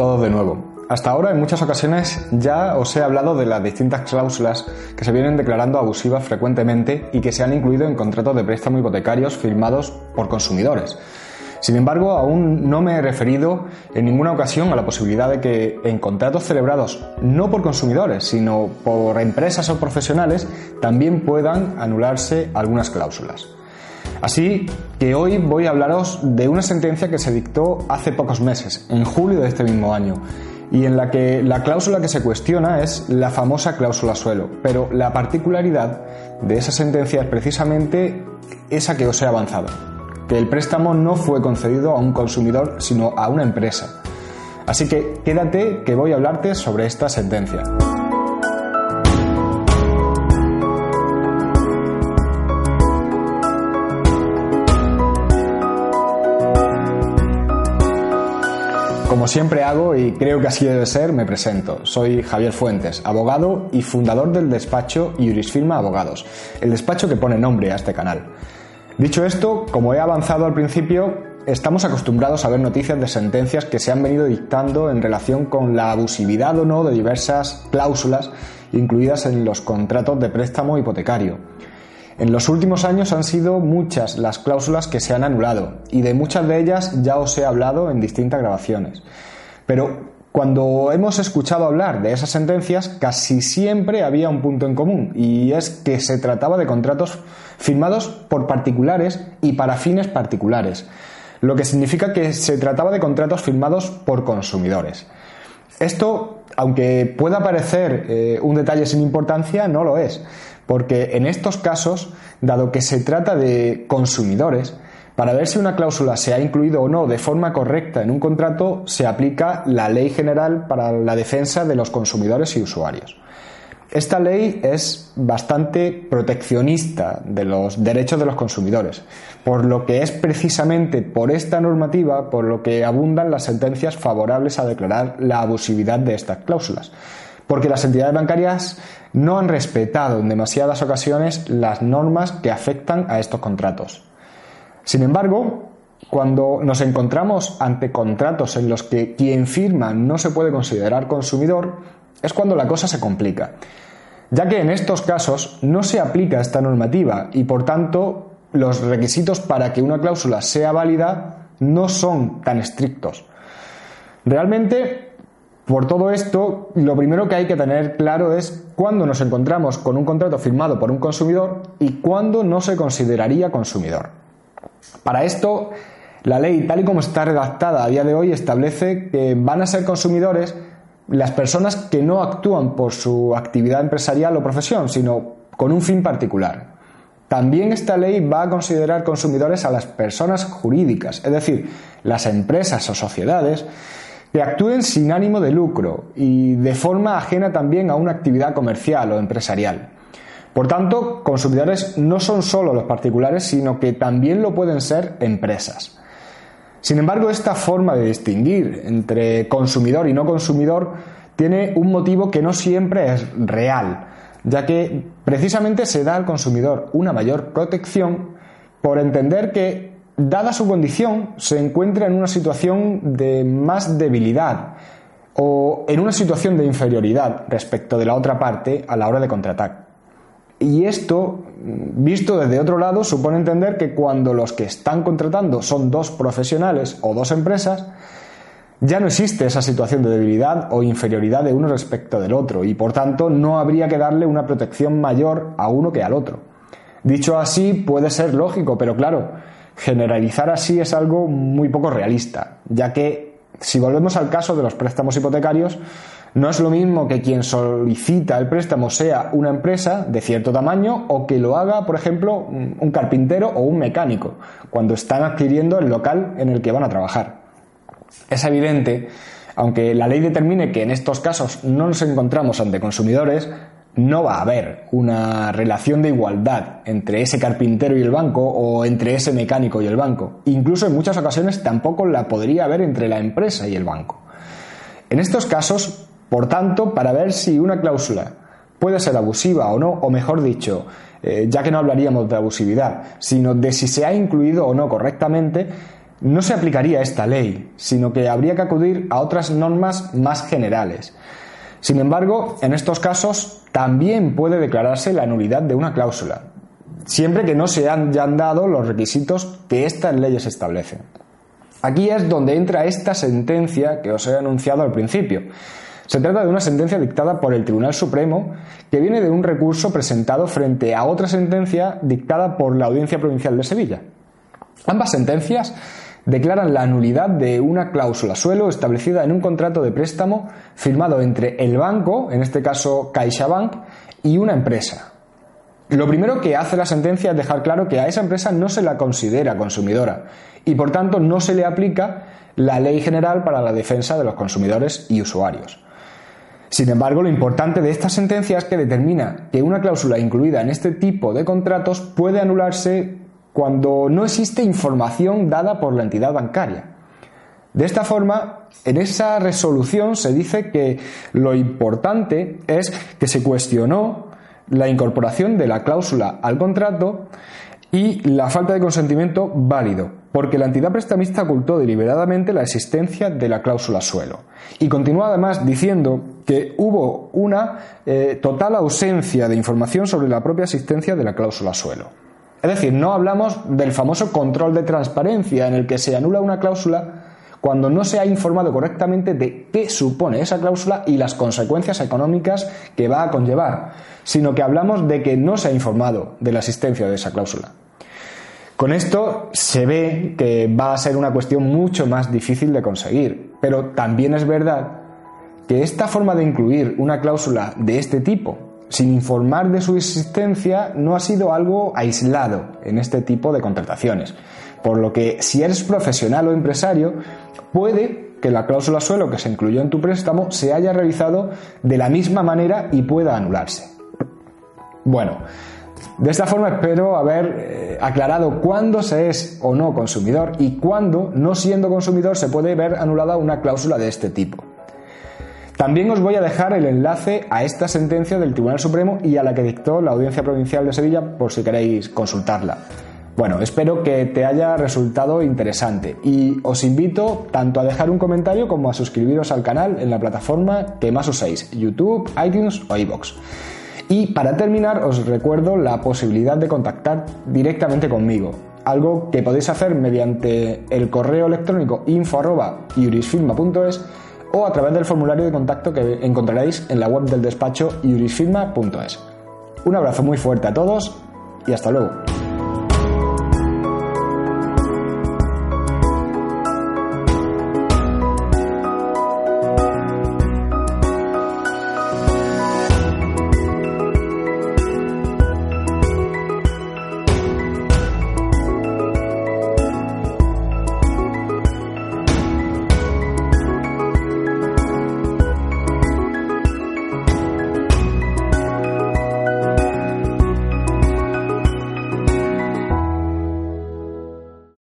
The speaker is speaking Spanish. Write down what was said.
todos de nuevo. Hasta ahora en muchas ocasiones ya os he hablado de las distintas cláusulas que se vienen declarando abusivas frecuentemente y que se han incluido en contratos de préstamo hipotecarios firmados por consumidores. Sin embargo, aún no me he referido en ninguna ocasión a la posibilidad de que en contratos celebrados no por consumidores, sino por empresas o profesionales, también puedan anularse algunas cláusulas. Así que hoy voy a hablaros de una sentencia que se dictó hace pocos meses, en julio de este mismo año, y en la que la cláusula que se cuestiona es la famosa cláusula suelo, pero la particularidad de esa sentencia es precisamente esa que os he avanzado, que el préstamo no fue concedido a un consumidor, sino a una empresa. Así que quédate que voy a hablarte sobre esta sentencia. Como siempre hago y creo que así debe ser, me presento. Soy Javier Fuentes, abogado y fundador del despacho Jurisfirma Abogados, el despacho que pone nombre a este canal. Dicho esto, como he avanzado al principio, estamos acostumbrados a ver noticias de sentencias que se han venido dictando en relación con la abusividad o no de diversas cláusulas incluidas en los contratos de préstamo hipotecario. En los últimos años han sido muchas las cláusulas que se han anulado y de muchas de ellas ya os he hablado en distintas grabaciones. Pero cuando hemos escuchado hablar de esas sentencias, casi siempre había un punto en común y es que se trataba de contratos firmados por particulares y para fines particulares, lo que significa que se trataba de contratos firmados por consumidores. Esto, aunque pueda parecer eh, un detalle sin importancia, no lo es, porque en estos casos, dado que se trata de consumidores, para ver si una cláusula se ha incluido o no de forma correcta en un contrato, se aplica la Ley General para la Defensa de los Consumidores y Usuarios. Esta ley es bastante proteccionista de los derechos de los consumidores, por lo que es precisamente por esta normativa por lo que abundan las sentencias favorables a declarar la abusividad de estas cláusulas, porque las entidades bancarias no han respetado en demasiadas ocasiones las normas que afectan a estos contratos. Sin embargo, cuando nos encontramos ante contratos en los que quien firma no se puede considerar consumidor, es cuando la cosa se complica, ya que en estos casos no se aplica esta normativa y por tanto los requisitos para que una cláusula sea válida no son tan estrictos. Realmente por todo esto, lo primero que hay que tener claro es cuándo nos encontramos con un contrato firmado por un consumidor y cuándo no se consideraría consumidor. Para esto, la ley, tal y como está redactada a día de hoy, establece que van a ser consumidores las personas que no actúan por su actividad empresarial o profesión, sino con un fin particular. También esta ley va a considerar consumidores a las personas jurídicas, es decir, las empresas o sociedades que actúen sin ánimo de lucro y de forma ajena también a una actividad comercial o empresarial. Por tanto, consumidores no son solo los particulares, sino que también lo pueden ser empresas. Sin embargo, esta forma de distinguir entre consumidor y no consumidor tiene un motivo que no siempre es real, ya que precisamente se da al consumidor una mayor protección por entender que dada su condición, se encuentra en una situación de más debilidad o en una situación de inferioridad respecto de la otra parte a la hora de contratar. Y esto, visto desde otro lado, supone entender que cuando los que están contratando son dos profesionales o dos empresas, ya no existe esa situación de debilidad o inferioridad de uno respecto del otro y por tanto no habría que darle una protección mayor a uno que al otro. Dicho así puede ser lógico, pero claro, generalizar así es algo muy poco realista, ya que si volvemos al caso de los préstamos hipotecarios, no es lo mismo que quien solicita el préstamo sea una empresa de cierto tamaño o que lo haga, por ejemplo, un carpintero o un mecánico, cuando están adquiriendo el local en el que van a trabajar. Es evidente, aunque la ley determine que en estos casos no nos encontramos ante consumidores, no va a haber una relación de igualdad entre ese carpintero y el banco o entre ese mecánico y el banco. Incluso en muchas ocasiones tampoco la podría haber entre la empresa y el banco. En estos casos, por tanto, para ver si una cláusula puede ser abusiva o no, o mejor dicho, eh, ya que no hablaríamos de abusividad, sino de si se ha incluido o no correctamente, no se aplicaría esta ley, sino que habría que acudir a otras normas más generales. Sin embargo, en estos casos también puede declararse la nulidad de una cláusula, siempre que no se hayan dado los requisitos que estas leyes establecen. Aquí es donde entra esta sentencia que os he anunciado al principio, se trata de una sentencia dictada por el Tribunal Supremo que viene de un recurso presentado frente a otra sentencia dictada por la Audiencia Provincial de Sevilla. Ambas sentencias declaran la nulidad de una cláusula suelo establecida en un contrato de préstamo firmado entre el banco, en este caso CaixaBank, y una empresa. Lo primero que hace la sentencia es dejar claro que a esa empresa no se la considera consumidora y por tanto no se le aplica la Ley General para la Defensa de los Consumidores y Usuarios. Sin embargo, lo importante de esta sentencia es que determina que una cláusula incluida en este tipo de contratos puede anularse cuando no existe información dada por la entidad bancaria. De esta forma, en esa resolución se dice que lo importante es que se cuestionó la incorporación de la cláusula al contrato y la falta de consentimiento válido, porque la entidad prestamista ocultó deliberadamente la existencia de la cláusula suelo. Y continúa además diciendo que hubo una eh, total ausencia de información sobre la propia existencia de la cláusula suelo. Es decir, no hablamos del famoso control de transparencia en el que se anula una cláusula cuando no se ha informado correctamente de qué supone esa cláusula y las consecuencias económicas que va a conllevar, sino que hablamos de que no se ha informado de la existencia de esa cláusula. Con esto se ve que va a ser una cuestión mucho más difícil de conseguir, pero también es verdad que esta forma de incluir una cláusula de este tipo sin informar de su existencia no ha sido algo aislado en este tipo de contrataciones. Por lo que si eres profesional o empresario, puede que la cláusula suelo que se incluyó en tu préstamo se haya realizado de la misma manera y pueda anularse. Bueno, de esta forma espero haber eh, aclarado cuándo se es o no consumidor y cuándo, no siendo consumidor, se puede ver anulada una cláusula de este tipo. También os voy a dejar el enlace a esta sentencia del Tribunal Supremo y a la que dictó la Audiencia Provincial de Sevilla por si queréis consultarla. Bueno, espero que te haya resultado interesante y os invito tanto a dejar un comentario como a suscribiros al canal en la plataforma que más uséis, YouTube, iTunes o iBox. Y para terminar, os recuerdo la posibilidad de contactar directamente conmigo, algo que podéis hacer mediante el correo electrónico info.iurisfirma.es o a través del formulario de contacto que encontraréis en la web del despacho iurisfirma.es. Un abrazo muy fuerte a todos y hasta luego.